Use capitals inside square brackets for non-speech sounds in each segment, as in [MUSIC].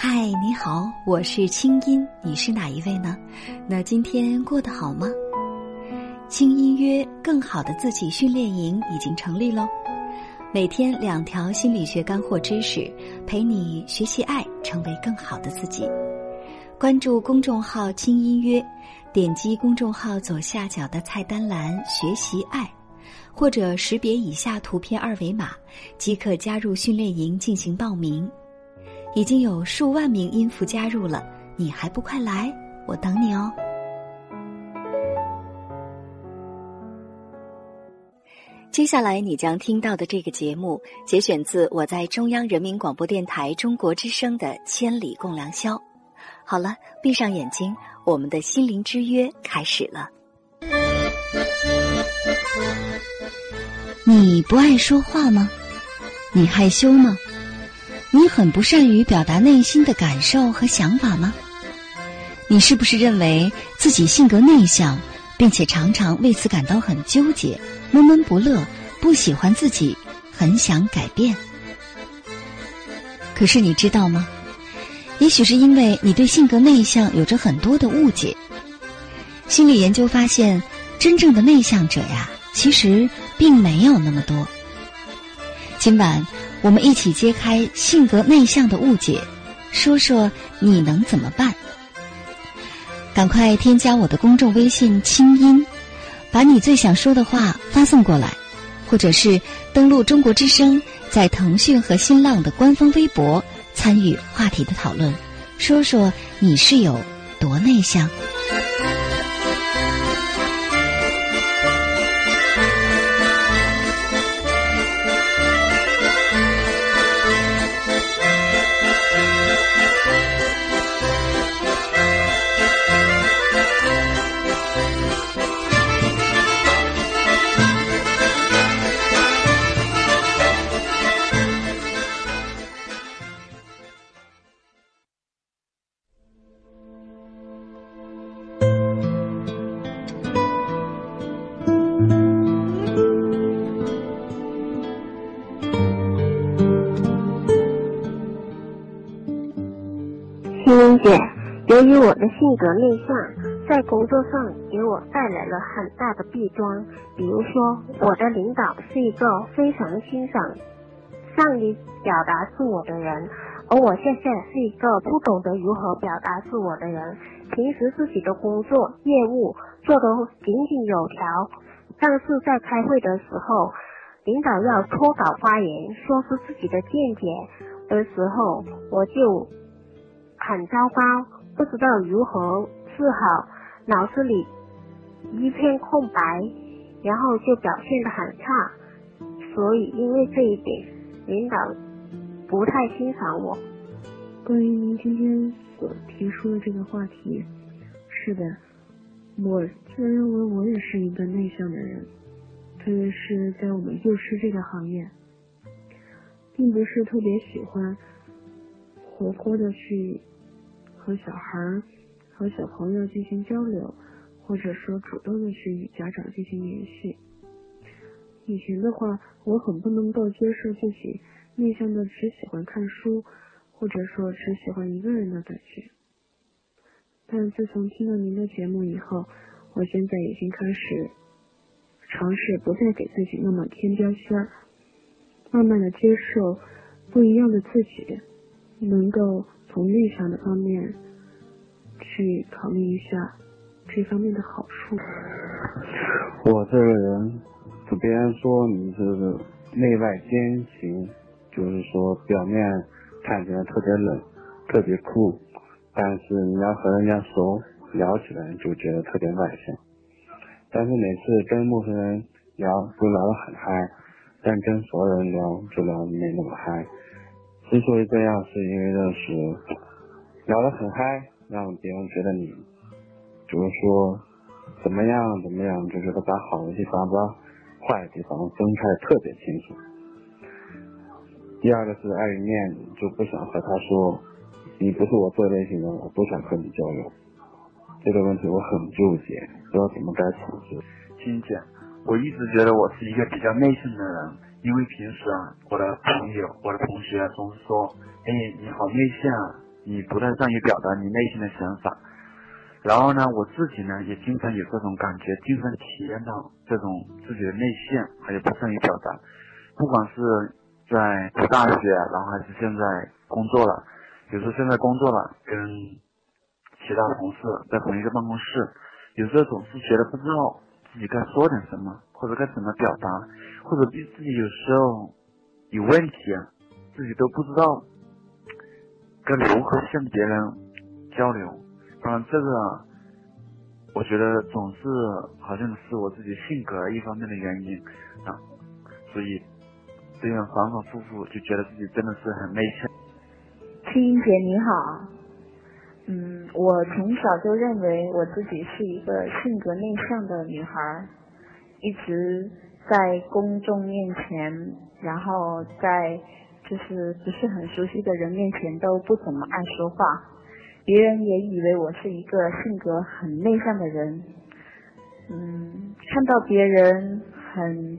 嗨，你好，我是清音，你是哪一位呢？那今天过得好吗？轻音约更好的自己训练营已经成立喽，每天两条心理学干货知识，陪你学习爱，成为更好的自己。关注公众号“轻音约”，点击公众号左下角的菜单栏“学习爱”，或者识别以下图片二维码，即可加入训练营进行报名。已经有数万名音符加入了，你还不快来？我等你哦。接下来你将听到的这个节目，节选自我在中央人民广播电台中国之声的《千里共良宵》。好了，闭上眼睛，我们的心灵之约开始了。你不爱说话吗？你害羞吗？你很不善于表达内心的感受和想法吗？你是不是认为自己性格内向，并且常常为此感到很纠结、闷闷不乐，不喜欢自己，很想改变？可是你知道吗？也许是因为你对性格内向有着很多的误解。心理研究发现，真正的内向者呀，其实并没有那么多。今晚。我们一起揭开性格内向的误解，说说你能怎么办？赶快添加我的公众微信“清音”，把你最想说的话发送过来，或者是登录中国之声，在腾讯和新浪的官方微博参与话题的讨论，说说你是有多内向。我的性格内向，在工作上给我带来了很大的弊端。比如说，我的领导是一个非常欣赏、善于表达自我的人，而我现在是一个不懂得如何表达自我的人。平时自己的工作业务做得井井有条，但是在开会的时候，领导要脱稿发言，说出自己的见解的时候，我就。很糟糕，不知道如何治好，脑子里一片空白，然后就表现的很差，所以因为这一点，领导不太欣赏我。关于您今天所提出的这个话题，是的，我自认为我也是一个内向的人，特别是在我们幼师这个行业，并不是特别喜欢活泼的去。和小孩儿、和小朋友进行交流，或者说主动的去与家长进行联系。以前的话，我很不能够接受自己内向的只喜欢看书，或者说只喜欢一个人的感觉。但自从听了您的节目以后，我现在已经开始尝试不再给自己那么添标签，慢慢的接受不一样的自己，能够。从内向的方面去考虑一下这方面的好处。我这个人，别人说你是内外兼行，就是说表面看起来特别冷、特别酷，但是你要和人家熟聊起来就觉得特别外向。但是每次跟陌生人聊都聊得很嗨，但跟熟人聊就聊没那么嗨。之所以这样，是因为认识聊得很嗨，让别人觉得你比如说怎么样怎么样，就是把好的地方、把坏的地方分开特别清楚。第二个是碍于面子，就不想和他说你不是我这类型的，我不想和你交流。这个问题我很纠结，不知道怎么该处置。金姐，我一直觉得我是一个比较内向的人。因为平时啊，我的朋友、我的同学总是说：“哎，你好内向，你你不太善于表达你内心的想法。然后呢，我自己呢也经常有这种感觉，经常体验到这种自己的内向，还有不善于表达。不管是在读大学，然后还是现在工作了，有时候现在工作了，跟其他同事在同一个办公室，有时候总是觉得不知道自己该说点什么，或者该怎么表达，或者自己有时候有问题啊，自己都不知道该如何向别人交流。当然，这个我觉得总是好像是我自己性格一方面的原因啊，所以。这样反反复复，就觉得自己真的是很内向。青音姐你好，嗯，我从小就认为我自己是一个性格内向的女孩，一直在公众面前，然后在就是不是很熟悉的人面前都不怎么爱说话，别人也以为我是一个性格很内向的人。嗯，看到别人很，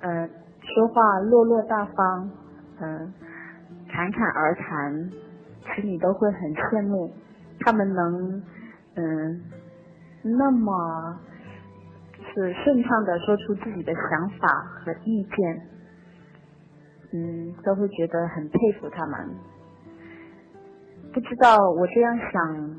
呃。说话落落大方，嗯，侃侃而谈，心里都会很羡慕他们能，嗯，那么是顺畅的说出自己的想法和意见，嗯，都会觉得很佩服他们。不知道我这样想。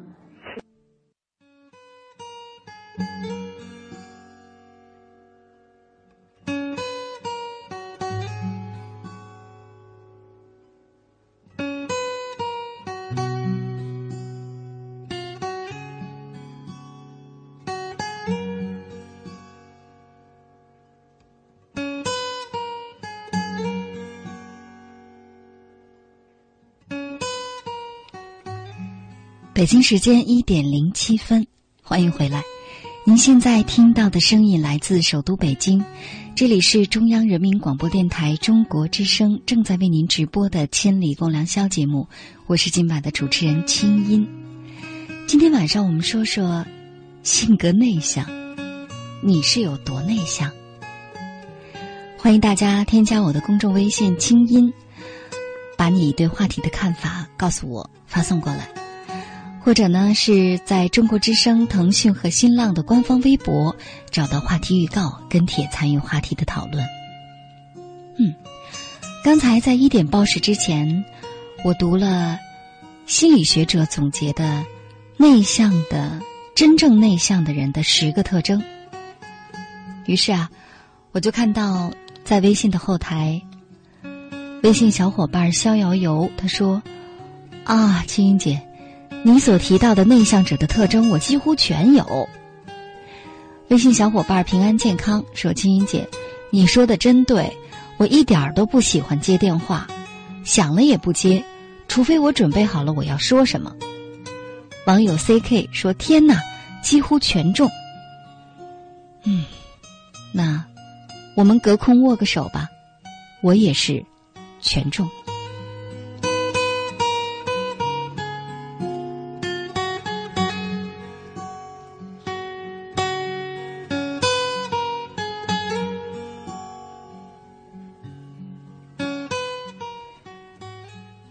北京时间一点零七分，欢迎回来。您现在听到的声音来自首都北京，这里是中央人民广播电台中国之声正在为您直播的《千里共良宵》节目，我是今晚的主持人清音。今天晚上我们说说性格内向，你是有多内向？欢迎大家添加我的公众微信“清音”，把你对话题的看法告诉我，发送过来。或者呢，是在中国之声、腾讯和新浪的官方微博找到话题预告，跟帖参与话题的讨论。嗯，刚才在一点报时之前，我读了心理学者总结的内向的真正内向的人的十个特征。于是啊，我就看到在微信的后台，微信小伙伴逍遥游他说：“啊，青音姐。”你所提到的内向者的特征，我几乎全有。微信小伙伴平安健康说：“青音姐，你说的真对，我一点儿都不喜欢接电话，响了也不接，除非我准备好了我要说什么。”网友 C K 说：“天哪，几乎全中。”嗯，那我们隔空握个手吧，我也是全中。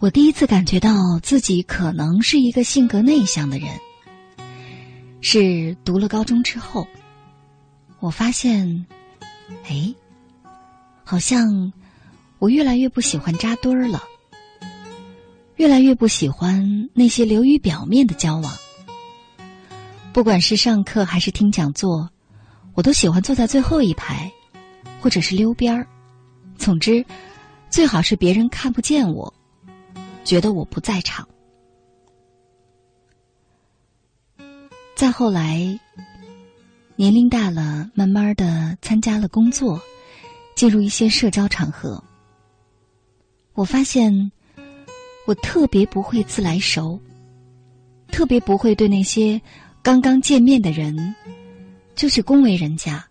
我第一次感觉到自己可能是一个性格内向的人，是读了高中之后，我发现，哎，好像我越来越不喜欢扎堆儿了，越来越不喜欢那些流于表面的交往。不管是上课还是听讲座，我都喜欢坐在最后一排，或者是溜边儿。总之，最好是别人看不见我。觉得我不在场。再后来，年龄大了，慢慢的参加了工作，进入一些社交场合。我发现，我特别不会自来熟，特别不会对那些刚刚见面的人，就去恭维人家。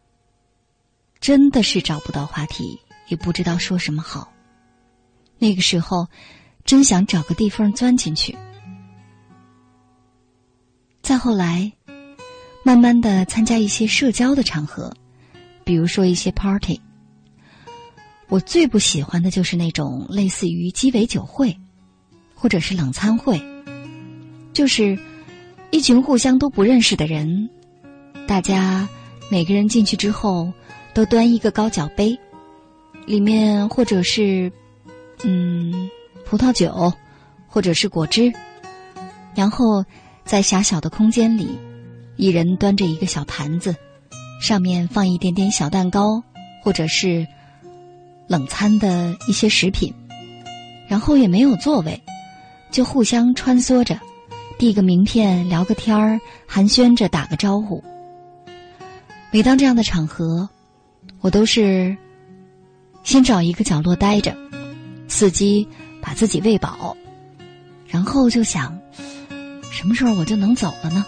真的是找不到话题，也不知道说什么好。那个时候。真想找个地缝钻进去。再后来，慢慢的参加一些社交的场合，比如说一些 party。我最不喜欢的就是那种类似于鸡尾酒会，或者是冷餐会，就是一群互相都不认识的人，大家每个人进去之后都端一个高脚杯，里面或者是嗯葡萄酒，或者是果汁，然后在狭小的空间里，一人端着一个小盘子，上面放一点点小蛋糕，或者是。冷餐的一些食品，然后也没有座位，就互相穿梭着，递个名片，聊个天儿，寒暄着，打个招呼。每当这样的场合，我都是先找一个角落待着，伺机把自己喂饱，然后就想，什么时候我就能走了呢？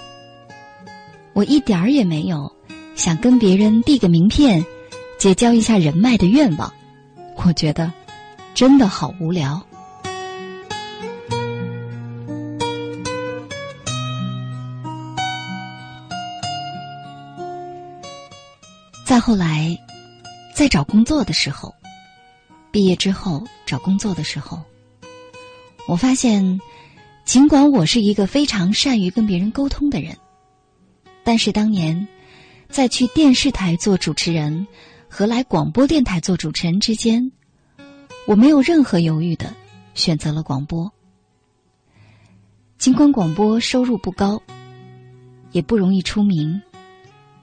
我一点儿也没有想跟别人递个名片，结交一下人脉的愿望。我觉得真的好无聊。再后来，在找工作的时候，毕业之后找工作的时候，我发现，尽管我是一个非常善于跟别人沟通的人，但是当年在去电视台做主持人。和来广播电台做主持人之间，我没有任何犹豫的选择了广播。尽管广播收入不高，也不容易出名，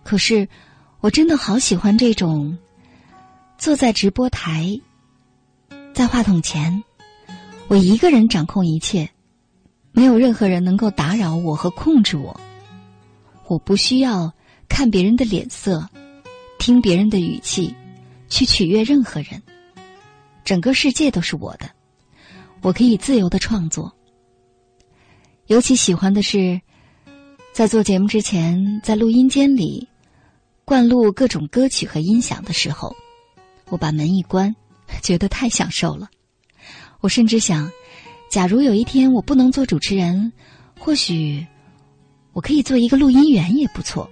可是我真的好喜欢这种坐在直播台，在话筒前，我一个人掌控一切，没有任何人能够打扰我和控制我，我不需要看别人的脸色。听别人的语气，去取悦任何人，整个世界都是我的，我可以自由的创作。尤其喜欢的是，在做节目之前，在录音间里灌录各种歌曲和音响的时候，我把门一关，觉得太享受了。我甚至想，假如有一天我不能做主持人，或许我可以做一个录音员也不错。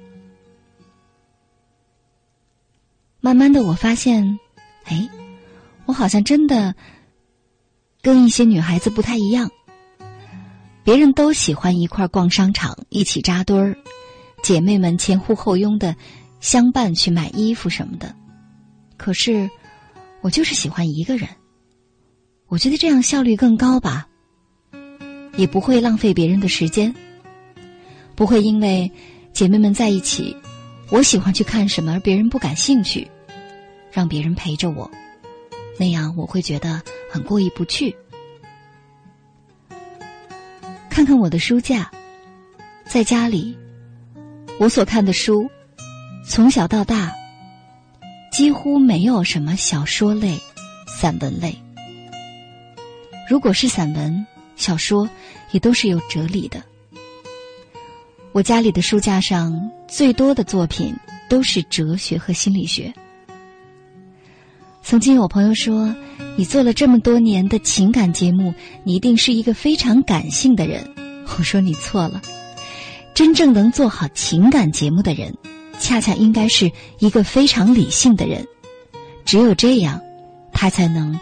慢慢的，我发现，哎，我好像真的跟一些女孩子不太一样。别人都喜欢一块逛商场，一起扎堆儿，姐妹们前呼后拥的相伴去买衣服什么的。可是，我就是喜欢一个人。我觉得这样效率更高吧，也不会浪费别人的时间，不会因为姐妹们在一起，我喜欢去看什么而别人不感兴趣。让别人陪着我，那样我会觉得很过意不去。看看我的书架，在家里，我所看的书，从小到大，几乎没有什么小说类、散文类。如果是散文、小说，也都是有哲理的。我家里的书架上最多的作品都是哲学和心理学。曾经有朋友说：“你做了这么多年的情感节目，你一定是一个非常感性的人。”我说你错了，真正能做好情感节目的人，恰恰应该是一个非常理性的人。只有这样，他才能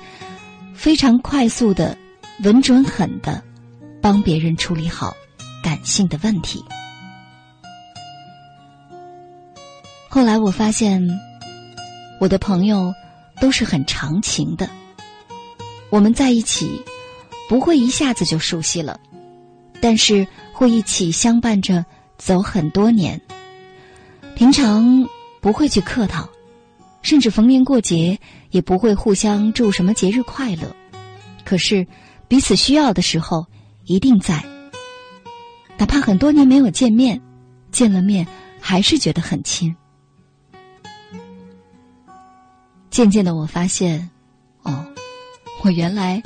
非常快速的、稳准狠的帮别人处理好感性的问题。后来我发现，我的朋友。都是很长情的，我们在一起不会一下子就熟悉了，但是会一起相伴着走很多年。平常不会去客套，甚至逢年过节也不会互相祝什么节日快乐。可是彼此需要的时候一定在，哪怕很多年没有见面，见了面还是觉得很亲。渐渐的，我发现，哦，我原来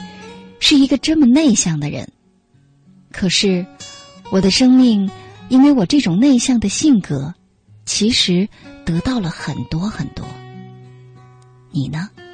是一个这么内向的人。可是，我的生命因为我这种内向的性格，其实得到了很多很多。你呢？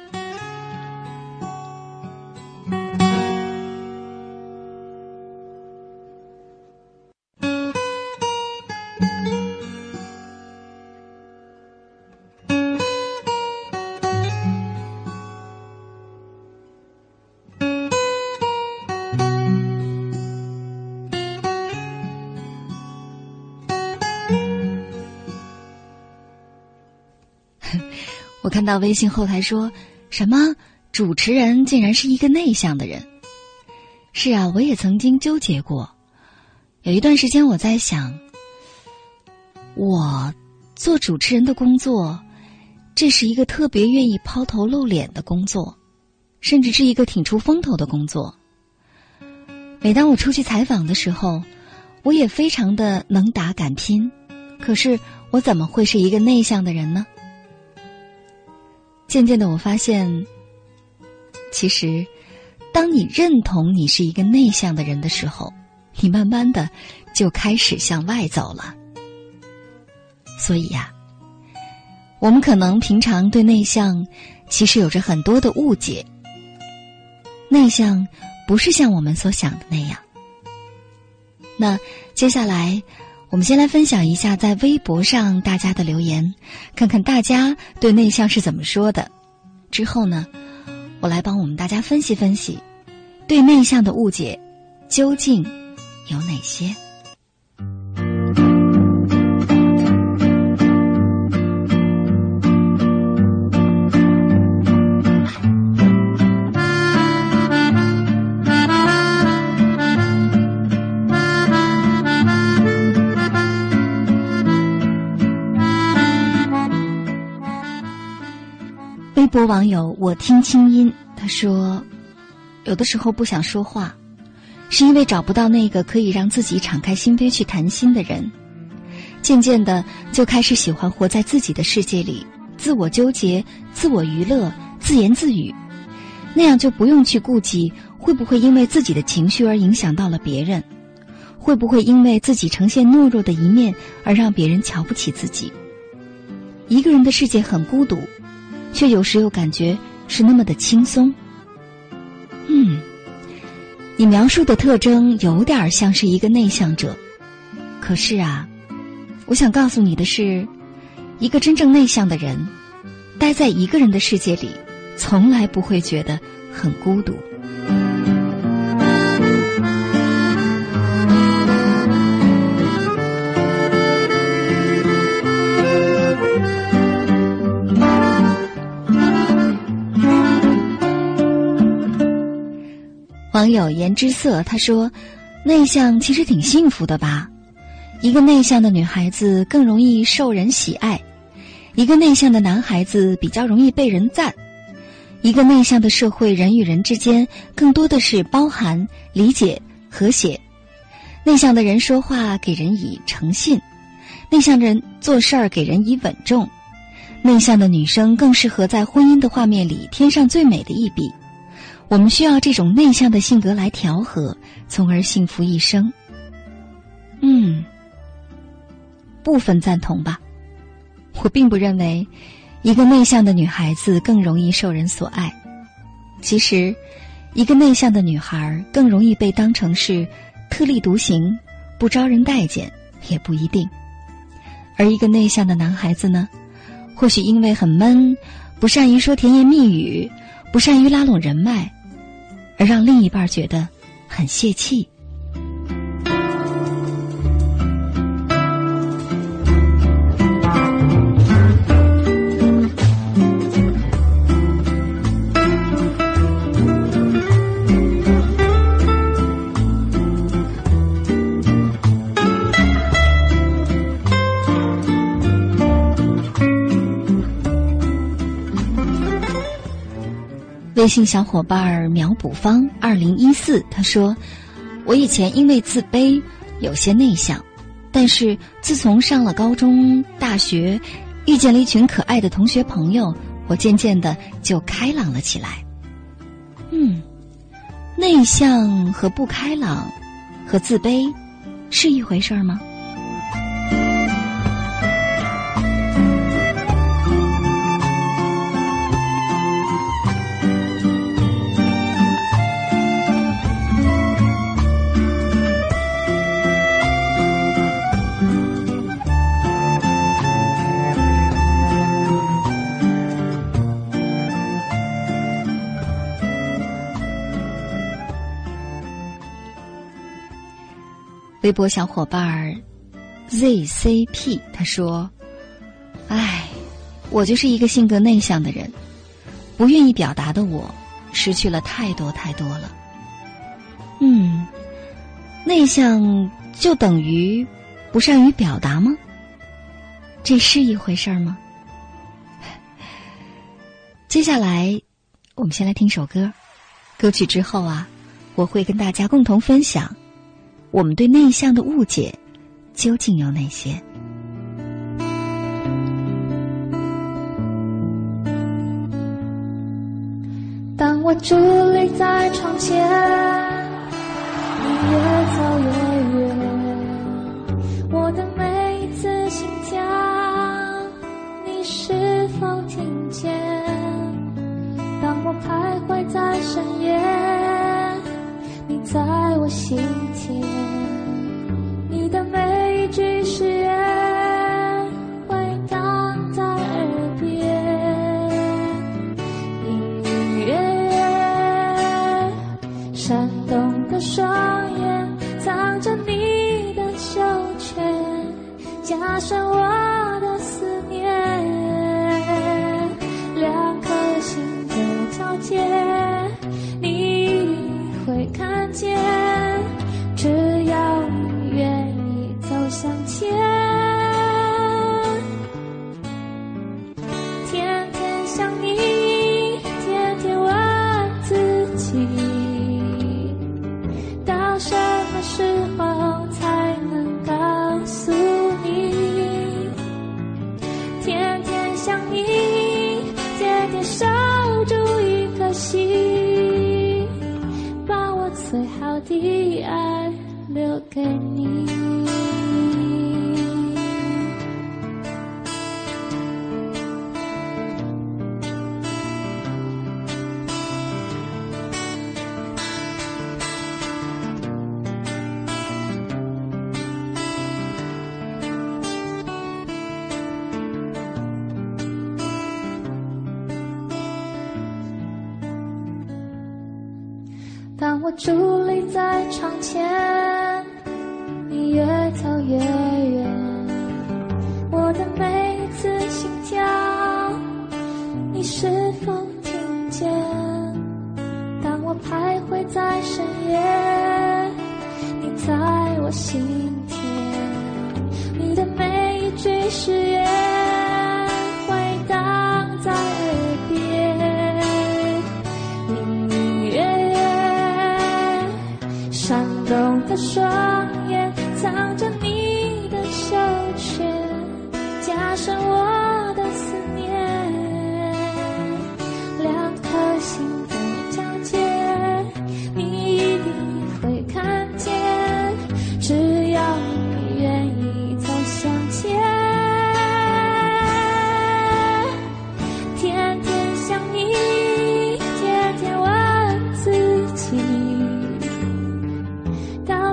看到微信后台说什么主持人竟然是一个内向的人。是啊，我也曾经纠结过。有一段时间，我在想，我做主持人的工作，这是一个特别愿意抛头露脸的工作，甚至是一个挺出风头的工作。每当我出去采访的时候，我也非常的能打敢拼。可是，我怎么会是一个内向的人呢？渐渐的，我发现，其实，当你认同你是一个内向的人的时候。你慢慢的就开始向外走了，所以呀，我们可能平常对内向其实有着很多的误解。内向不是像我们所想的那样。那接下来，我们先来分享一下在微博上大家的留言，看看大家对内向是怎么说的。之后呢，我来帮我们大家分析分析，对内向的误解究竟。有哪些？博网友我听清音，他说：“有的时候不想说话。”是因为找不到那个可以让自己敞开心扉去谈心的人，渐渐的就开始喜欢活在自己的世界里，自我纠结、自我娱乐、自言自语，那样就不用去顾及会不会因为自己的情绪而影响到了别人，会不会因为自己呈现懦弱的一面而让别人瞧不起自己。一个人的世界很孤独，却有时又感觉是那么的轻松。嗯。你描述的特征有点像是一个内向者，可是啊，我想告诉你的是，一个真正内向的人，待在一个人的世界里，从来不会觉得很孤独。网友颜之色他说：“内向其实挺幸福的吧？一个内向的女孩子更容易受人喜爱，一个内向的男孩子比较容易被人赞。一个内向的社会，人与人之间更多的是包含、理解、和谐。内向的人说话给人以诚信，内向人做事儿给人以稳重。内向的女生更适合在婚姻的画面里添上最美的一笔。”我们需要这种内向的性格来调和，从而幸福一生。嗯，部分赞同吧。我并不认为一个内向的女孩子更容易受人所爱。其实，一个内向的女孩更容易被当成是特立独行、不招人待见，也不一定。而一个内向的男孩子呢，或许因为很闷，不善于说甜言蜜语，不善于拉拢人脉。而让另一半觉得很泄气。微信小伙伴苗补方二零一四他说：“我以前因为自卑有些内向，但是自从上了高中、大学，遇见了一群可爱的同学朋友，我渐渐的就开朗了起来。嗯，内向和不开朗和自卑是一回事儿吗？”微博小伙伴 ZCP 他说：“哎，我就是一个性格内向的人，不愿意表达的我，失去了太多太多了。嗯，内向就等于不善于表达吗？这是一回事儿吗？[LAUGHS] 接下来，我们先来听首歌。歌曲之后啊，我会跟大家共同分享我们对内向的误解究竟有哪些。当我伫立在窗前，你越走越远，我的每一次心跳，你是否听见？当我徘徊在深夜，你在我心田，你的每一句誓言回荡在耳边，隐隐约约，闪动的双眼藏着你的羞怯，加深我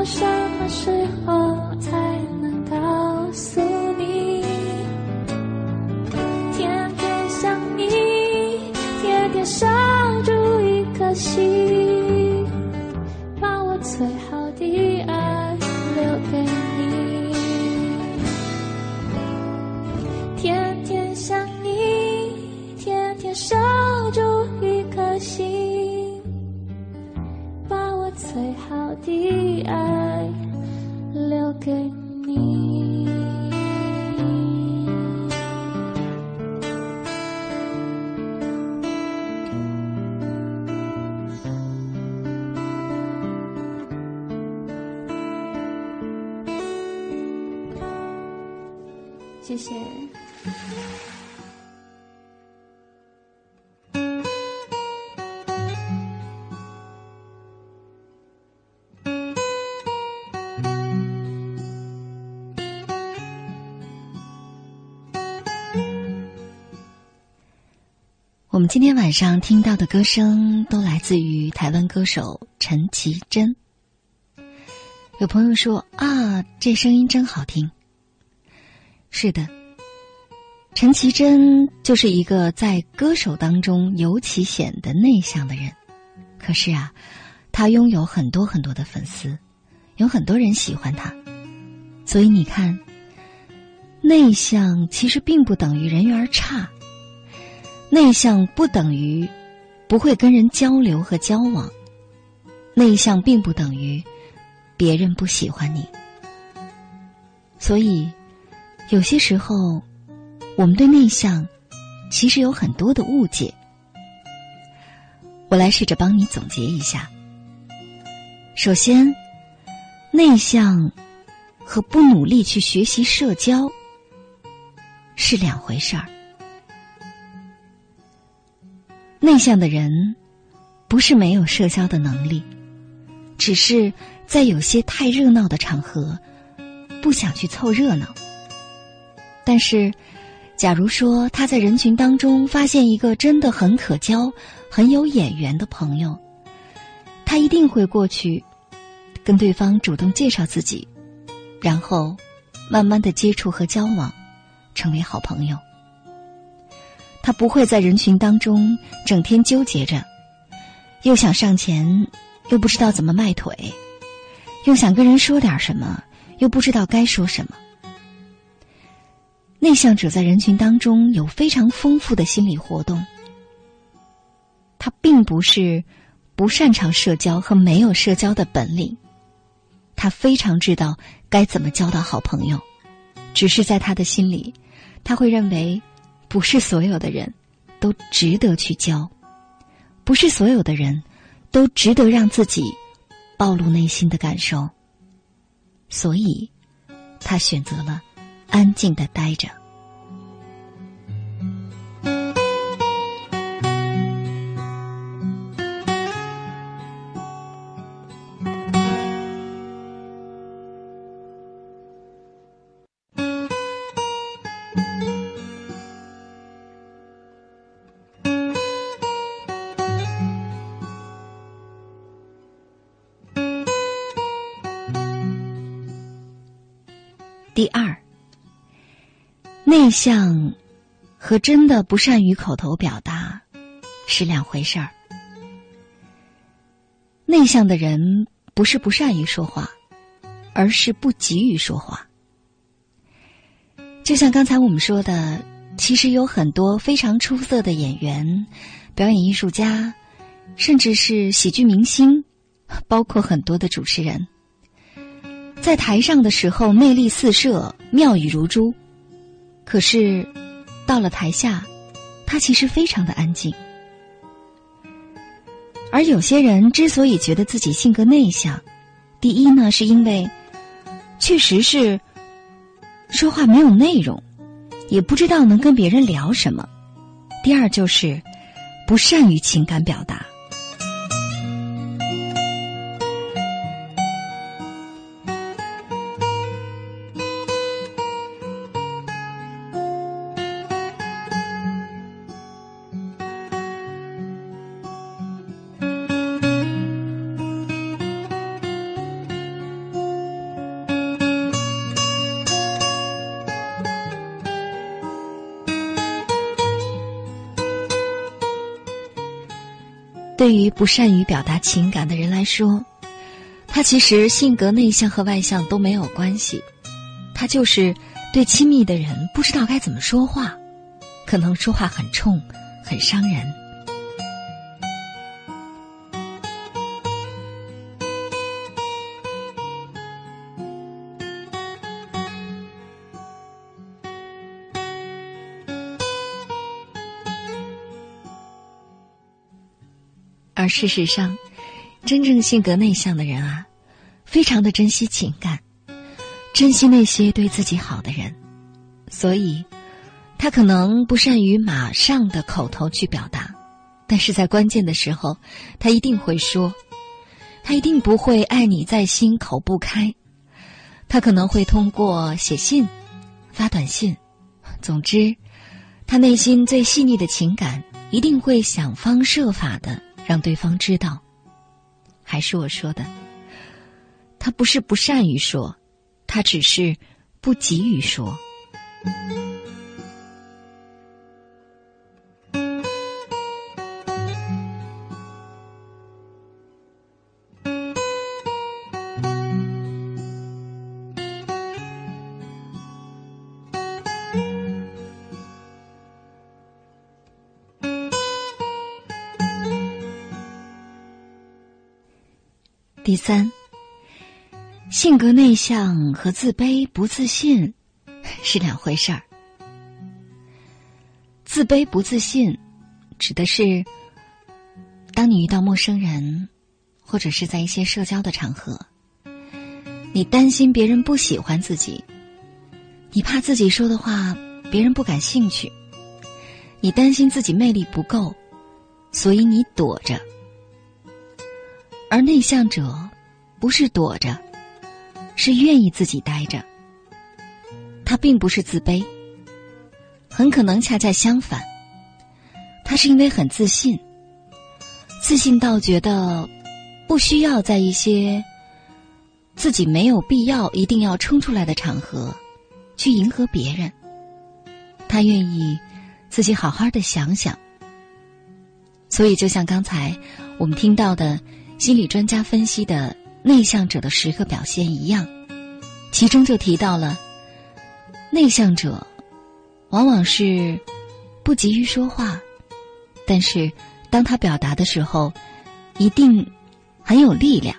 到什么时候才能告诉我们今天晚上听到的歌声都来自于台湾歌手陈绮贞。有朋友说啊，这声音真好听。是的，陈绮贞就是一个在歌手当中尤其显得内向的人。可是啊，她拥有很多很多的粉丝，有很多人喜欢她。所以你看，内向其实并不等于人缘差，内向不等于不会跟人交流和交往，内向并不等于别人不喜欢你。所以，有些时候，我们对内向其实有很多的误解。我来试着帮你总结一下。首先，内向和不努力去学习社交是两回事儿。内向的人不是没有社交的能力，只是在有些太热闹的场合不想去凑热闹。但是，假如说他在人群当中发现一个真的很可交、很有眼缘的朋友，他一定会过去跟对方主动介绍自己，然后慢慢的接触和交往，成为好朋友。他不会在人群当中整天纠结着，又想上前，又不知道怎么迈腿，又想跟人说点什么，又不知道该说什么。内向者在人群当中有非常丰富的心理活动，他并不是不擅长社交和没有社交的本领，他非常知道该怎么交到好朋友，只是在他的心里，他会认为。不是所有的人都值得去交，不是所有的人都值得让自己暴露内心的感受，所以他选择了安静的待着。第二，内向和真的不善于口头表达是两回事儿。内向的人不是不善于说话，而是不急于说话。就像刚才我们说的，其实有很多非常出色的演员、表演艺术家，甚至是喜剧明星，包括很多的主持人。在台上的时候魅力四射、妙语如珠，可是到了台下，他其实非常的安静。而有些人之所以觉得自己性格内向，第一呢，是因为确实是说话没有内容，也不知道能跟别人聊什么；第二就是不善于情感表达。对于不善于表达情感的人来说，他其实性格内向和外向都没有关系，他就是对亲密的人不知道该怎么说话，可能说话很冲，很伤人。而事实上，真正性格内向的人啊，非常的珍惜情感，珍惜那些对自己好的人，所以，他可能不善于马上的口头去表达，但是在关键的时候，他一定会说，他一定不会爱你在心口不开，他可能会通过写信、发短信，总之，他内心最细腻的情感一定会想方设法的。让对方知道，还是我说的，他不是不善于说，他只是不急于说。第三，性格内向和自卑不自信是两回事儿。自卑不自信，指的是当你遇到陌生人，或者是在一些社交的场合，你担心别人不喜欢自己，你怕自己说的话别人不感兴趣，你担心自己魅力不够，所以你躲着。而内向者不是躲着，是愿意自己待着。他并不是自卑，很可能恰恰相反，他是因为很自信，自信到觉得不需要在一些自己没有必要一定要冲出来的场合去迎合别人。他愿意自己好好的想想。所以，就像刚才我们听到的。心理专家分析的内向者的十个表现一样，其中就提到了内向者往往是不急于说话，但是当他表达的时候，一定很有力量。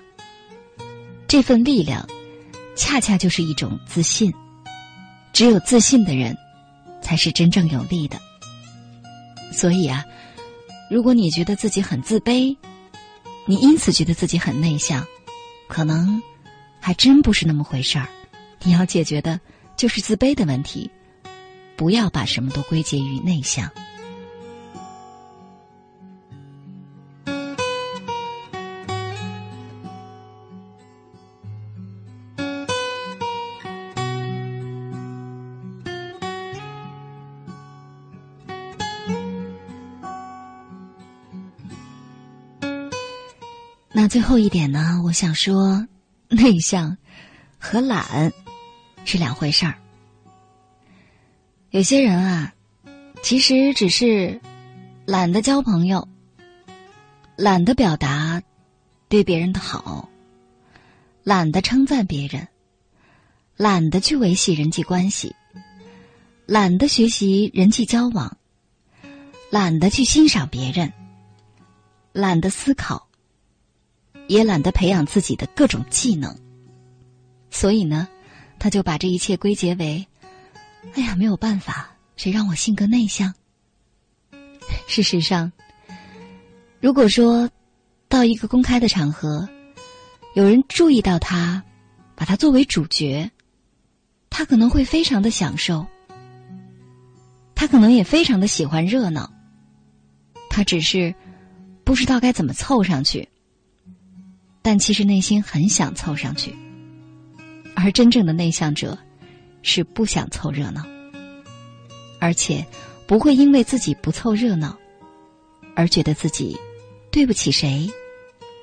这份力量恰恰就是一种自信，只有自信的人才是真正有力的。所以啊，如果你觉得自己很自卑，你因此觉得自己很内向，可能还真不是那么回事儿。你要解决的就是自卑的问题，不要把什么都归结于内向。最后一点呢？我想说，内向和懒是两回事儿。有些人啊，其实只是懒得交朋友，懒得表达对别人的好，懒得称赞别人，懒得去维系人际关系，懒得学习人际交往，懒得去欣赏别人，懒得思考。也懒得培养自己的各种技能，所以呢，他就把这一切归结为：“哎呀，没有办法，谁让我性格内向。[LAUGHS] ”事实上，如果说到一个公开的场合，有人注意到他，把他作为主角，他可能会非常的享受，他可能也非常的喜欢热闹，他只是不知道该怎么凑上去。但其实内心很想凑上去，而真正的内向者是不想凑热闹，而且不会因为自己不凑热闹而觉得自己对不起谁，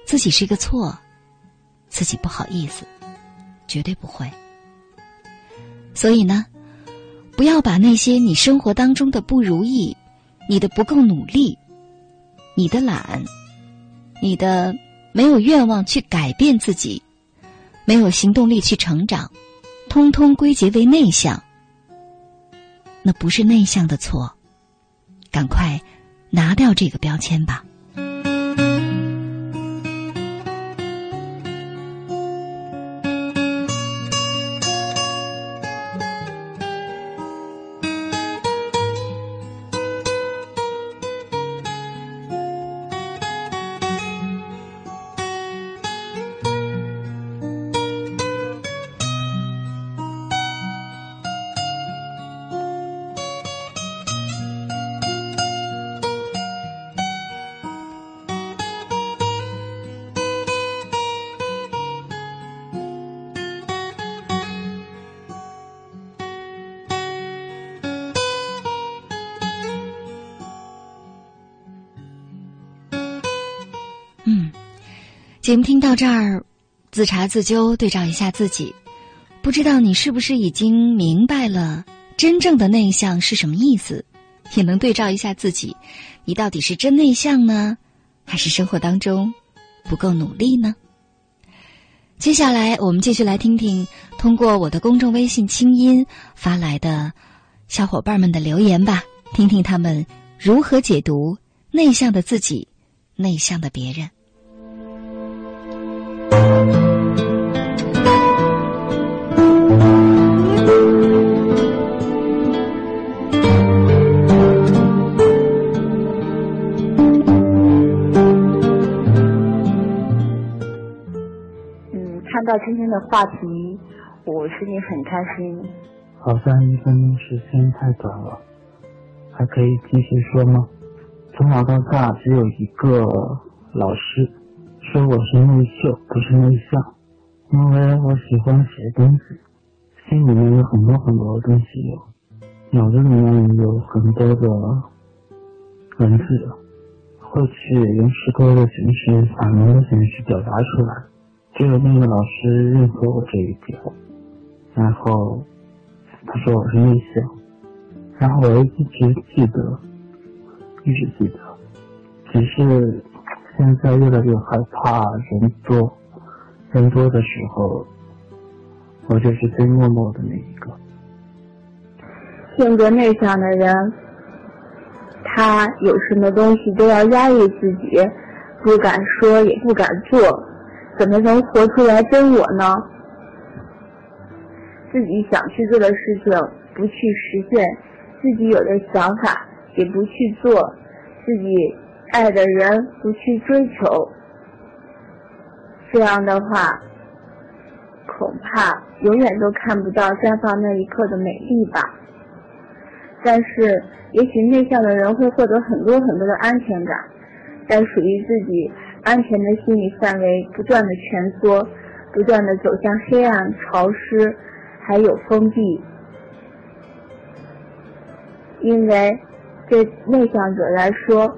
自己是一个错，自己不好意思，绝对不会。所以呢，不要把那些你生活当中的不如意、你的不够努力、你的懒、你的。没有愿望去改变自己，没有行动力去成长，通通归结为内向。那不是内向的错，赶快拿掉这个标签吧。节目听到这儿，自查自纠，对照一下自己，不知道你是不是已经明白了真正的内向是什么意思？也能对照一下自己，你到底是真内向呢，还是生活当中不够努力呢？接下来我们继续来听听通过我的公众微信“清音”发来的小伙伴们的留言吧，听听他们如何解读内向的自己，内向的别人。到今天的话题，我心里很开心。好像一分钟时间太短了，还可以继续说吗？从小到大只有一个老师说我是内秀，不是内向，因为我喜欢写东西，心里面有很多很多东西有，脑子里面有很多的文字，会去用诗歌的形式、散文的形式表达出来。只有那个老师认可我这一点，然后他说我是内向，然后我一直记得。一直记得，只是现在越来越害怕人多，人多的时候，我就是最默默的那一个。性格内向的人，他有什么东西都要压抑自己，不敢说也不敢做，怎么能活出来真我呢？自己想去做的事情不去实现，自己有的想法。也不去做自己爱的人，不去追求，这样的话，恐怕永远都看不到绽放那一刻的美丽吧。但是，也许内向的人会获得很多很多的安全感，在属于自己安全的心理范围不断的蜷缩，不断的走向黑暗、潮湿，还有封闭，因为。对内向者来说，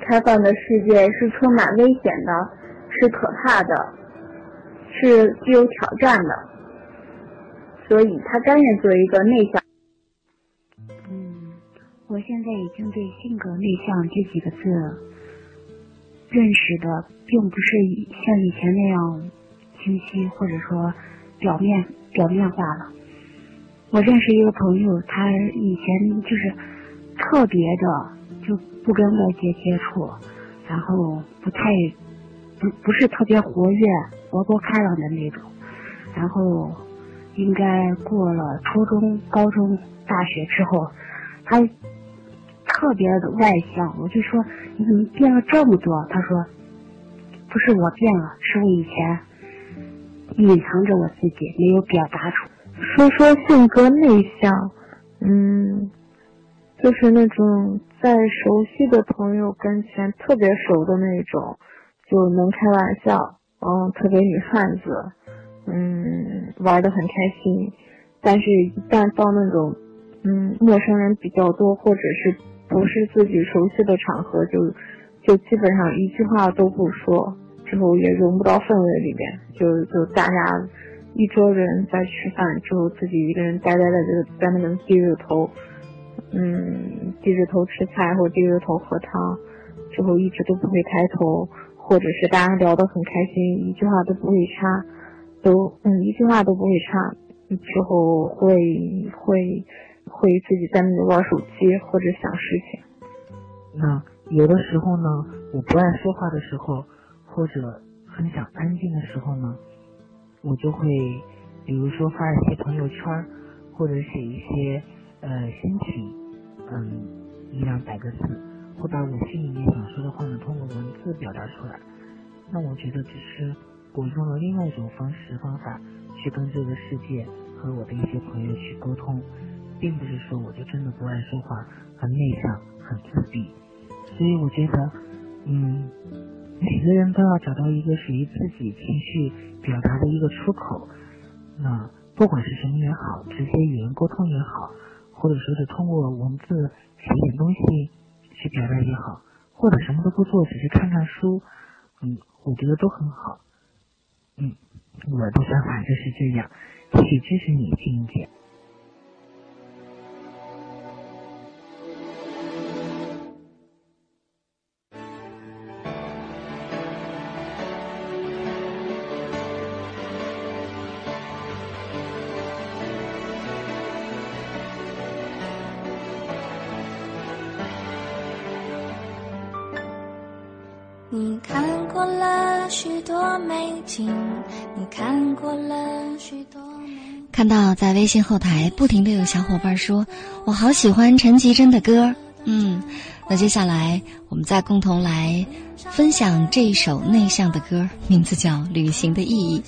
开放的世界是充满危险的，是可怕的，是具有挑战的。所以他甘愿做一个内向。嗯，我现在已经对“性格内向”这几个字认识的，并不是像以前那样清晰，或者说表面表面化了。我认识一个朋友，他以前就是。特别的就不跟外界接触，然后不太不不是特别活跃、活泼开朗的那种。然后应该过了初中、高中、大学之后，他特别的外向。我就说你怎么变了这么多？他说不是我变了，是我以前隐藏着我自己，没有表达出。说说性格内向，嗯。就是那种在熟悉的朋友跟前特别熟的那种，就能开玩笑，嗯，特别女汉子，嗯，玩的很开心。但是，一旦到那种，嗯，陌生人比较多，或者是不是自己熟悉的场合，就就基本上一句话都不说，之后也融不到氛围里边，就就大家一桌人在吃饭之后，自己一个人呆呆的就在那边低着头。嗯，低着头吃菜或低着头喝汤，之后一直都不会抬头，或者是大家聊得很开心，一句话都不会插，都嗯一句话都不会插，之后会会会自己在那里玩手机或者想事情。那有的时候呢，我不爱说话的时候，或者很想安静的时候呢，我就会比如说发一些朋友圈，或者写一些。呃，心情，嗯，一两百个字，会把我心里面想说的话呢，通过文字表达出来。那我觉得只是我用了另外一种方式方法去跟这个世界和我的一些朋友去沟通，并不是说我就真的不爱说话，很内向，很自闭。所以我觉得，嗯，每个人都要找到一个属于自己情绪表达的一个出口。那不管是什么也好，直接语言沟通也好。或者说是通过文字写一点东西去表达也好，或者什么都不做，只是看看书，嗯，我觉得都很好。嗯，我的想法就是这样，也许支持你静姐。你看过了许多美景，你看过了许多。看到在微信后台不停的有小伙伴说，我好喜欢陈绮贞的歌，嗯，那接下来我们再共同来分享这一首内向的歌，名字叫《旅行的意义》。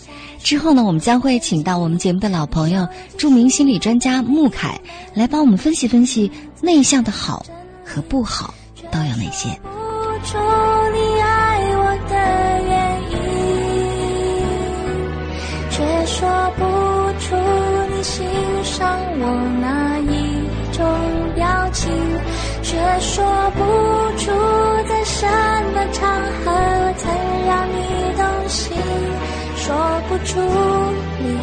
之后呢，我们将会请到我们节目的老朋友、著名心理专家穆凯来帮我们分析分析内向的好和不好都有哪些。欣赏我哪一种表情，却说不出在什么场合曾让你动心，说不出你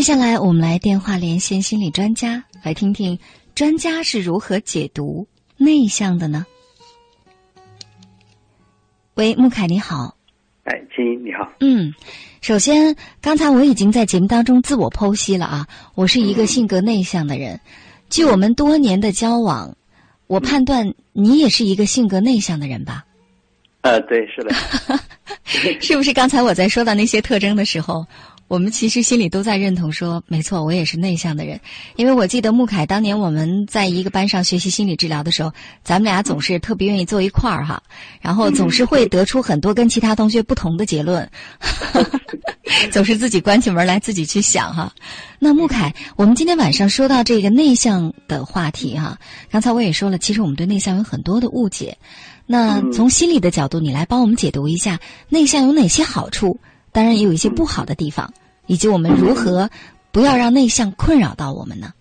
接下来我们来电话连线心理专家，来听听专家是如何解读内向的呢？喂，穆凯，你好。哎，金你好。嗯，首先，刚才我已经在节目当中自我剖析了啊，我是一个性格内向的人。据我们多年的交往，我判断你也是一个性格内向的人吧？呃，对，是的。[LAUGHS] 是不是刚才我在说到那些特征的时候，我们其实心里都在认同说，没错，我也是内向的人。因为我记得穆凯当年我们在一个班上学习心理治疗的时候，咱们俩总是特别愿意坐一块儿哈，然后总是会得出很多跟其他同学不同的结论，[LAUGHS] 总是自己关起门来自己去想哈。那穆凯，我们今天晚上说到这个内向的话题哈，刚才我也说了，其实我们对内向有很多的误解。那从心理的角度，你来帮我们解读一下内向有哪些好处，当然也有一些不好的地方，以及我们如何不要让内向困扰到我们呢？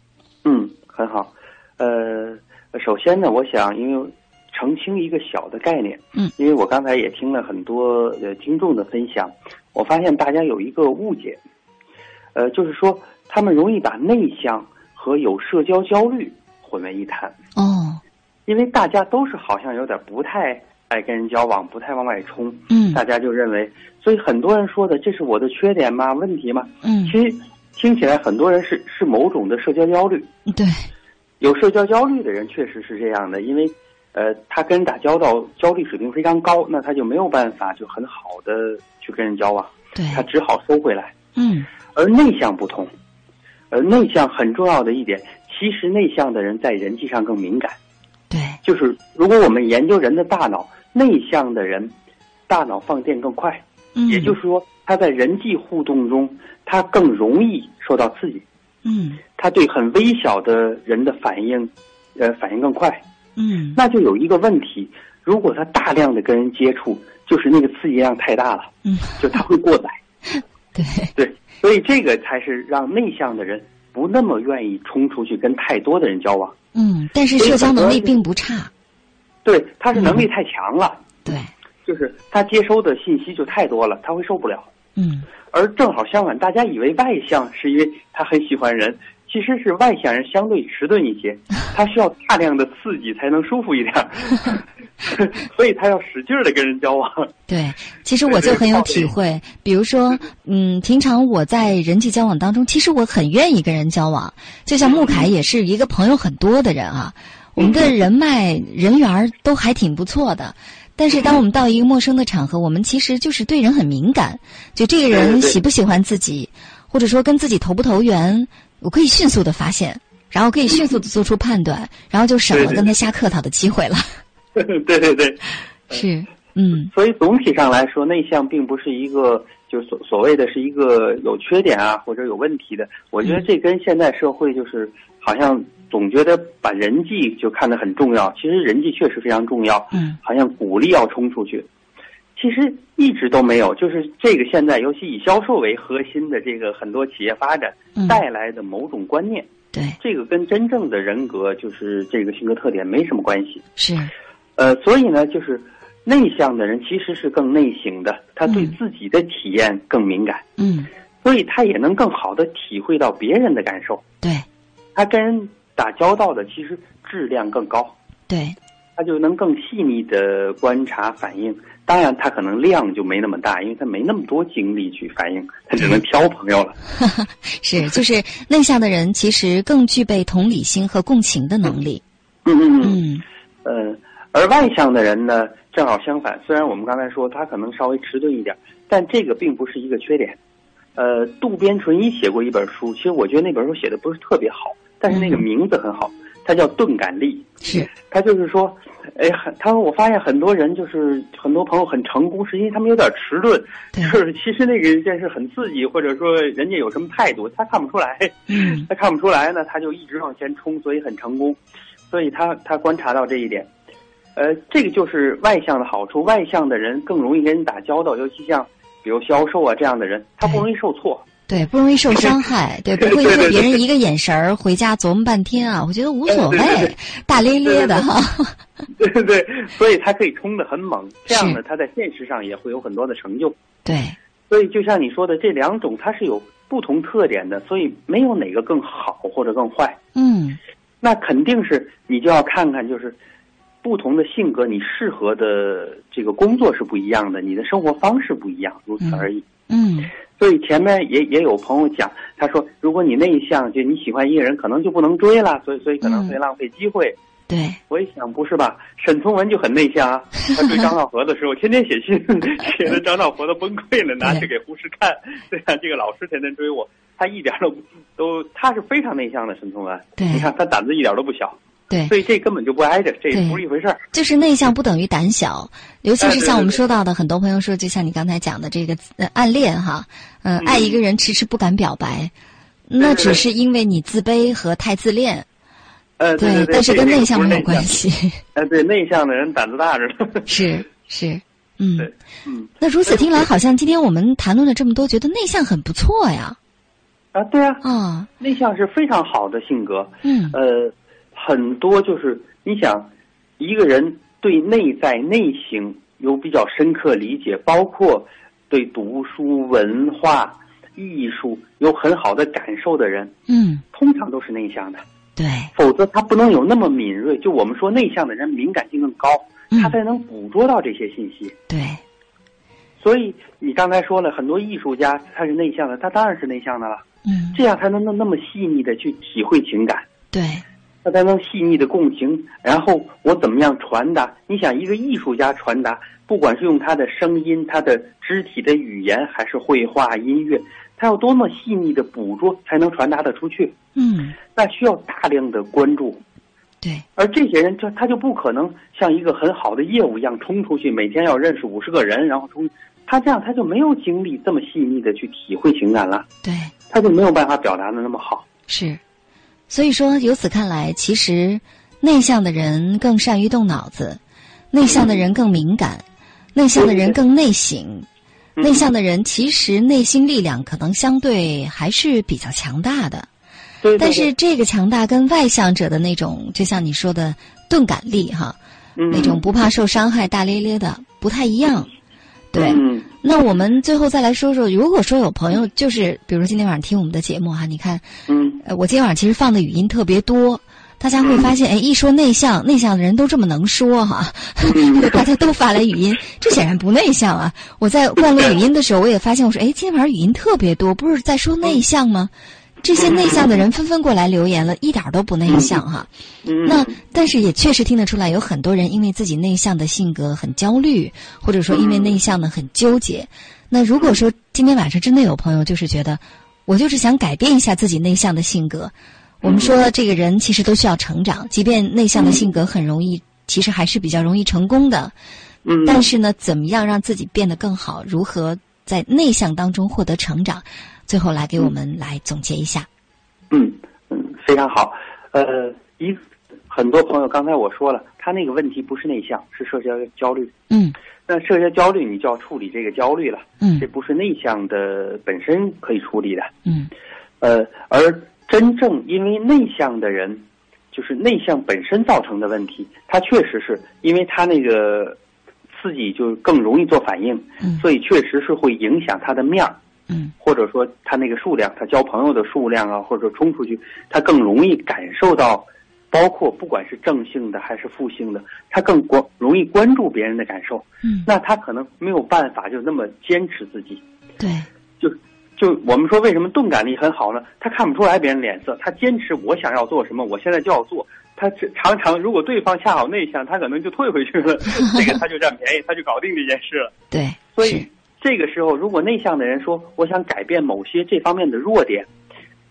嗯，很好。呃，首先呢，我想因为澄清一个小的概念，嗯，因为我刚才也听了很多呃听众的分享，我发现大家有一个误解，呃，就是说他们容易把内向和有社交焦虑混为一谈。哦，因为大家都是好像有点不太爱跟人交往，不太往外冲，嗯大家就认为，所以很多人说的这是我的缺点吗？问题吗？嗯其实听起来很多人是是某种的社交焦虑，对，有社交焦虑的人确实是这样的，因为呃他跟人打交道焦虑水平非常高，那他就没有办法就很好的去跟人交往，对，他只好收回来。嗯而内向不同，而内向很重要的一点，其实内向的人在人际上更敏感。对，就是如果我们研究人的大脑，内向的人大脑放电更快，嗯，也就是说他在人际互动中，他更容易受到刺激，嗯。他对很微小的人的反应，呃，反应更快。嗯。那就有一个问题，如果他大量的跟人接触，就是那个刺激量太大了，嗯，就他会过载。[LAUGHS] 对，对，所以这个才是让内向的人不那么愿意冲出去跟太多的人交往。嗯，但是社交能力并不差，对，他是能力太强了，对，就是他接收的信息就太多了，他会受不了。嗯而正好相反，大家以为外向是因为他很喜欢人，其实是外向人相对迟钝一些，他需要大量的刺激才能舒服一点儿，[LAUGHS] 所以他要使劲的跟人交往。对，其实我就很有体会。比如说，嗯，平常我在人际交往当中，其实我很愿意跟人交往。就像穆凯也是一个朋友很多的人啊，我们的人脉人缘都还挺不错的。但是当我们到一个陌生的场合，我们其实就是对人很敏感，就这个人喜不喜欢自己，或者说跟自己投不投缘，我可以迅速的发现，然后可以迅速的做出判断，然后就省了跟他瞎客套的机会了。对对对，[LAUGHS] 是，嗯所以总体上来说，内向并不是一个就所所谓的是一个有缺点啊或者有问题的。我觉得这跟现在社会就是好像总觉得把人际就看得很重要，其实人际确实非常重要，嗯。好像鼓励要冲出去。其实一直都没有，就是这个现在，尤其以销售为核心的这个很多企业发展嗯，带来的某种观念，对，这个跟真正的人格就是这个性格特点没什么关系。是，呃，所以呢，就是内向的人其实是更内省的，他对嗯自己的体验更敏感，嗯。所以他也能更好的体会到别人的感受。对。他跟人打交道的其实质量更高，对，他就能更细腻的观察反应。当然，他可能量就没那么大，因为他没那么多精力去反应，他只能挑朋友了。[LAUGHS] 是，就是内向的人其实更具备同理心和共情的能力。嗯嗯嗯。嗯呃，而外向的人呢，正好相反。虽然我们刚才说他可能稍微迟钝一点，但这个并不是一个缺点。呃，渡边淳一写过一本书，其实我觉得那本书写的不是特别好，但是那个名字很好，它叫《钝感力》。是，他就是说，哎，很他说我发现很多人就是很多朋友很成功，是因为他们有点迟钝，就是其实那个件事很刺激，或者说人家有什么态度，他看不出来。嗯他看不出来呢，他就一直往前冲，所以很成功。所以他他观察到这一点，呃，这个就是外向的好处。外向的人更容易跟人打交道，尤其像比如销售啊这样的人，他不容易受挫。对，不容易受伤害，对，不会因为别人一个眼神儿回家琢磨半天啊，我觉得无所谓对对对，大咧咧的哈。[LAUGHS] 对对对，所以他可以冲得很猛，这样呢，他在现实上也会有很多的成就。对，所以就像你说的，这两种它是有不同特点的，所以没有哪个更好或者更坏。嗯那肯定是你就要看看，就是不同的性格，你适合的这个工作是不一样的，你的生活方式不一样，如此而已。嗯所以前面也也有朋友讲，他说如果你内向，就你喜欢一个人，可能就不能追了，所以所以可能会浪费机会。对，我一想，不是吧？沈从文就很内向啊，[LAUGHS] 他追张兆和的时候，天天写信，[LAUGHS] 写的张兆和都崩溃了，[LAUGHS] 拿去给胡适看。对啊，这个老师天天追我，他一点都不都，他是非常内向的沈从文。对你看他胆子一点都不小，对，所以这根本就不挨着，这对。不是一回事儿。就是内向不等于胆小，尤其是像我们说到的，很多朋友说，就像你刚才讲的这个呃暗恋哈，呃，爱一个人迟迟不敢表白，那只是因为你自卑和太自恋，呃，对对，但是跟内向没有关系。哎，[LAUGHS] 对，内向的人胆子大着呢。[LAUGHS] 是是，嗯，对，嗯。那如此听来，好像今天我们谈论了这么多，觉得内向很不错呀。啊，对啊，啊，内向是非常好的性格。嗯。呃，很多就是你想，一个人对内在内省有比较深刻理解，包括对读书、文化、艺术有很好的感受的人，嗯，通常都是内向的。对，否则他不能有那么敏锐。就我们说内向的人敏感性更高，嗯他才能捕捉到这些信息。对，所以你刚才说了很多艺术家他是内向的，他当然是内向的了，嗯，这样才能那那么细腻的去体会情感。对，他才能细腻的共情，然后我怎么样传达？你想，一个艺术家传达，不管是用他的声音、他的肢体的语言，还是绘画、音乐，他要多么细腻的捕捉，才能传达得出去？嗯，那需要大量的关注。对，而这些人，就他就不可能像一个很好的业务一样冲出去，每天要认识五十个人，然后冲。他这样，他就没有精力这么细腻的去体会情感了，对，他就没有办法表达的那么好。是。所以说，由此看来，其实内向的人更善于动脑子，内向的人更敏感，内向的人更内省，嗯内向的人其实内心力量可能相对还是比较强大的。但是这个强大跟外向者的那种，就像你说的钝感力哈，嗯那种不怕受伤害、大咧咧的不太一样。对，嗯那我们最后再来说说，如果说有朋友就是，比如说今天晚上听我们的节目哈，你看，嗯呃，我今天晚上其实放的语音特别多，大家会发现，哎，一说内向，内向的人都这么能说哈，嗯 [LAUGHS] 大家都发来语音，这显然不内向啊。我在灌录语音的时候，我也发现，我说，哎，今天晚上语音特别多，不是在说内向吗？这些内向的人纷纷过来留言了，一点都不内向哈。嗯，那但是也确实听得出来，有很多人因为自己内向的性格很焦虑，或者说因为内向呢很纠结。那如果说今天晚上真的有朋友就是觉得，我就是想改变一下自己内向的性格，我们说这个人其实都需要成长，即便内向的性格很容易，其实还是比较容易成功的。嗯，但是呢，怎么样让自己变得更好？如何在内向当中获得成长？最后来给我们来总结一下。嗯嗯，非常好。呃，一很多朋友刚才我说了，他那个问题不是内向，是社交焦虑。嗯那社交焦虑，你就要处理这个焦虑了，嗯这不是内向的本身可以处理的。嗯呃，而真正因为内向的人，就是内向本身造成的问题，他确实是因为他那个刺激就更容易做反应，嗯所以确实是会影响他的面儿。嗯或者说他那个数量，他交朋友的数量啊，或者冲出去，他更容易感受到，包括不管是正性的还是负性的，他更关容易关注别人的感受。嗯，那他可能没有办法就那么坚持自己。对，就就我们说为什么钝感力很好呢？他看不出来别人脸色，他坚持我想要做什么，我现在就要做。他这常常如果对方恰好内向，他可能就退回去了，[LAUGHS] 这个他就占便宜，他就搞定这件事了。对，所以这个时候，如果内向的人说我想改变某些这方面的弱点，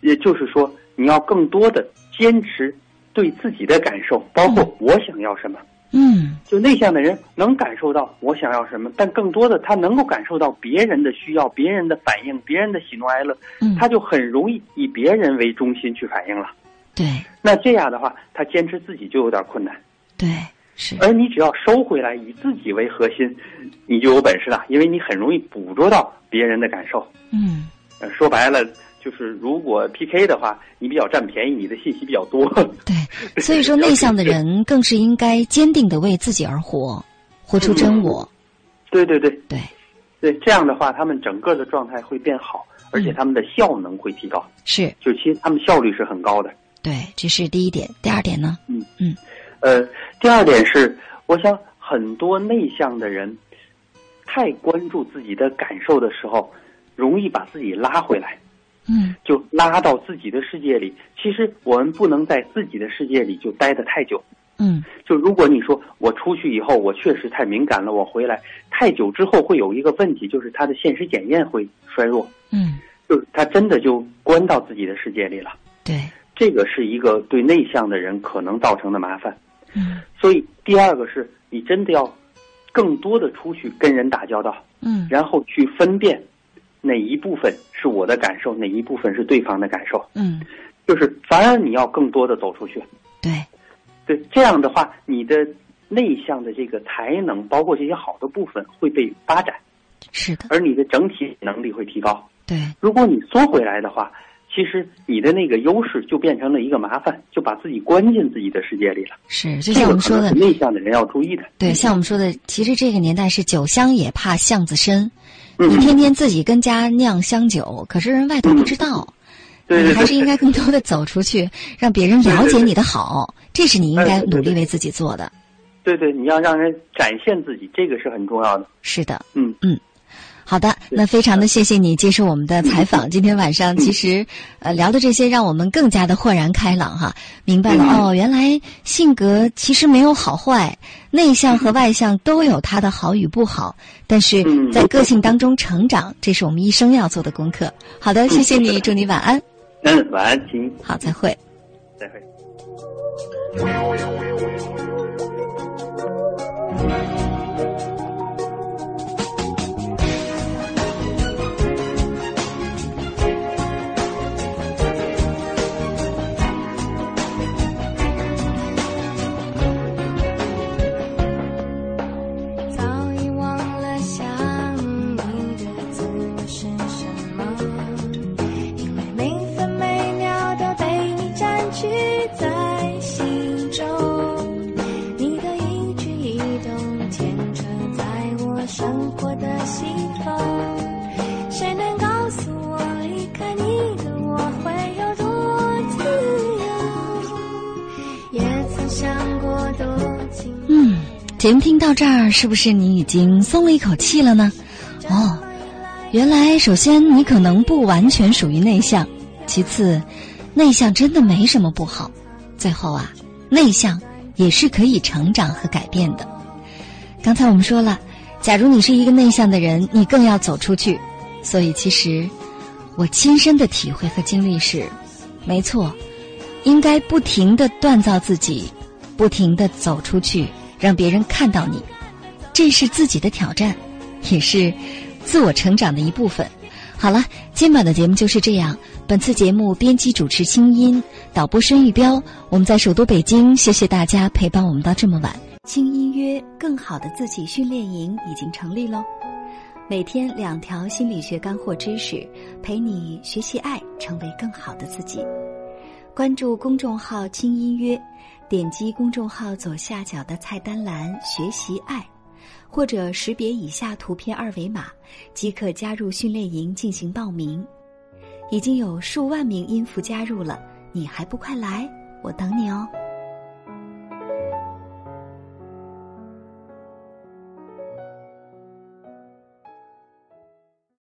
也就是说你要更多的坚持对自己的感受，包括我想要什么。嗯就内向的人能感受到我想要什么，但更多的他能够感受到别人的需要、别人的反应、别人的喜怒哀乐，嗯，他就很容易以别人为中心去反应了。对那这样的话，他坚持自己就有点困难。对是而你只要收回来，以自己为核心，你就有本事了，因为你很容易捕捉到别人的感受。嗯呃，说白了，就是如果 PK 的话，你比较占便宜，你的信息比较多。对，所以说内向的人更是应该坚定的为自己而活，活出真我。对对对对对，这样的话，他们整个的状态会变好，而且他们的效能会提高。是就其实他们效率是很高的。对，这是第一点。第二点呢？嗯嗯呃，第二点是，我想很多内向的人太关注自己的感受的时候，容易把自己拉回来，嗯就拉到自己的世界里。其实我们不能在自己的世界里就待得太久。嗯就如果你说我出去以后，我确实太敏感了，我回来太久之后会有一个问题，就是他的现实检验会衰弱，嗯，就是他真的就关到自己的世界里了。对，这个是一个对内向的人可能造成的麻烦。嗯所以第二个是你真的要更多的出去跟人打交道，嗯然后去分辨哪一部分是我的感受，哪一部分是对方的感受。嗯，就是反而你要更多的走出去。对，对，这样的话，你的内向的这个才能，包括这些好的部分会被发展，是的，而你的整体能力会提高。对，如果你缩回来的话，其实你的那个优势就变成了一个麻烦，就把自己关进自己的世界里了。是，就像我们说的内向的人要注意的。对，像我们说的，其实这个年代是酒香也怕巷子深，嗯你天天自己跟家酿香酒，可是人外头不知道。你对对对，还是应该更多的走出去，让别人了解你的好，这是你应该努力为自己做的。对对，你要让人展现自己，这个是很重要的。是的，嗯嗯。好的，那非常的谢谢你接受我们的采访。[LAUGHS] 今天晚上其实，呃，聊的这些让我们更加的豁然开朗哈，明白了哦，原来性格其实没有好坏，内向和外向都有它的好与不好，但是在个性当中成长，这是我们一生要做的功课。好的，谢谢你，祝你晚安。嗯，晚安，亲。好，再会。再会。节目听到这儿，是不是你已经松了一口气了呢？哦，原来首先你可能不完全属于内向，其次，内向真的没什么不好。最后啊，内向也是可以成长和改变的。刚才我们说了，假如你是一个内向的人，你更要走出去。所以其实，我亲身的体会和经历是，没错，应该不停的锻造自己，不停的走出去。让别人看到你，这是自己的挑战，也是自我成长的一部分。好了，今晚的节目就是这样。本次节目编辑主持清音，导播申玉彪。我们在首都北京，谢谢大家陪伴我们到这么晚。轻音约更好的自己训练营已经成立喽，每天两条心理学干货知识，陪你学习爱，成为更好的自己。关注公众号“轻音约”。点击公众号左下角的菜单栏“学习爱”，或者识别以下图片二维码，即可加入训练营进行报名。已经有数万名音符加入了，你还不快来？我等你哦！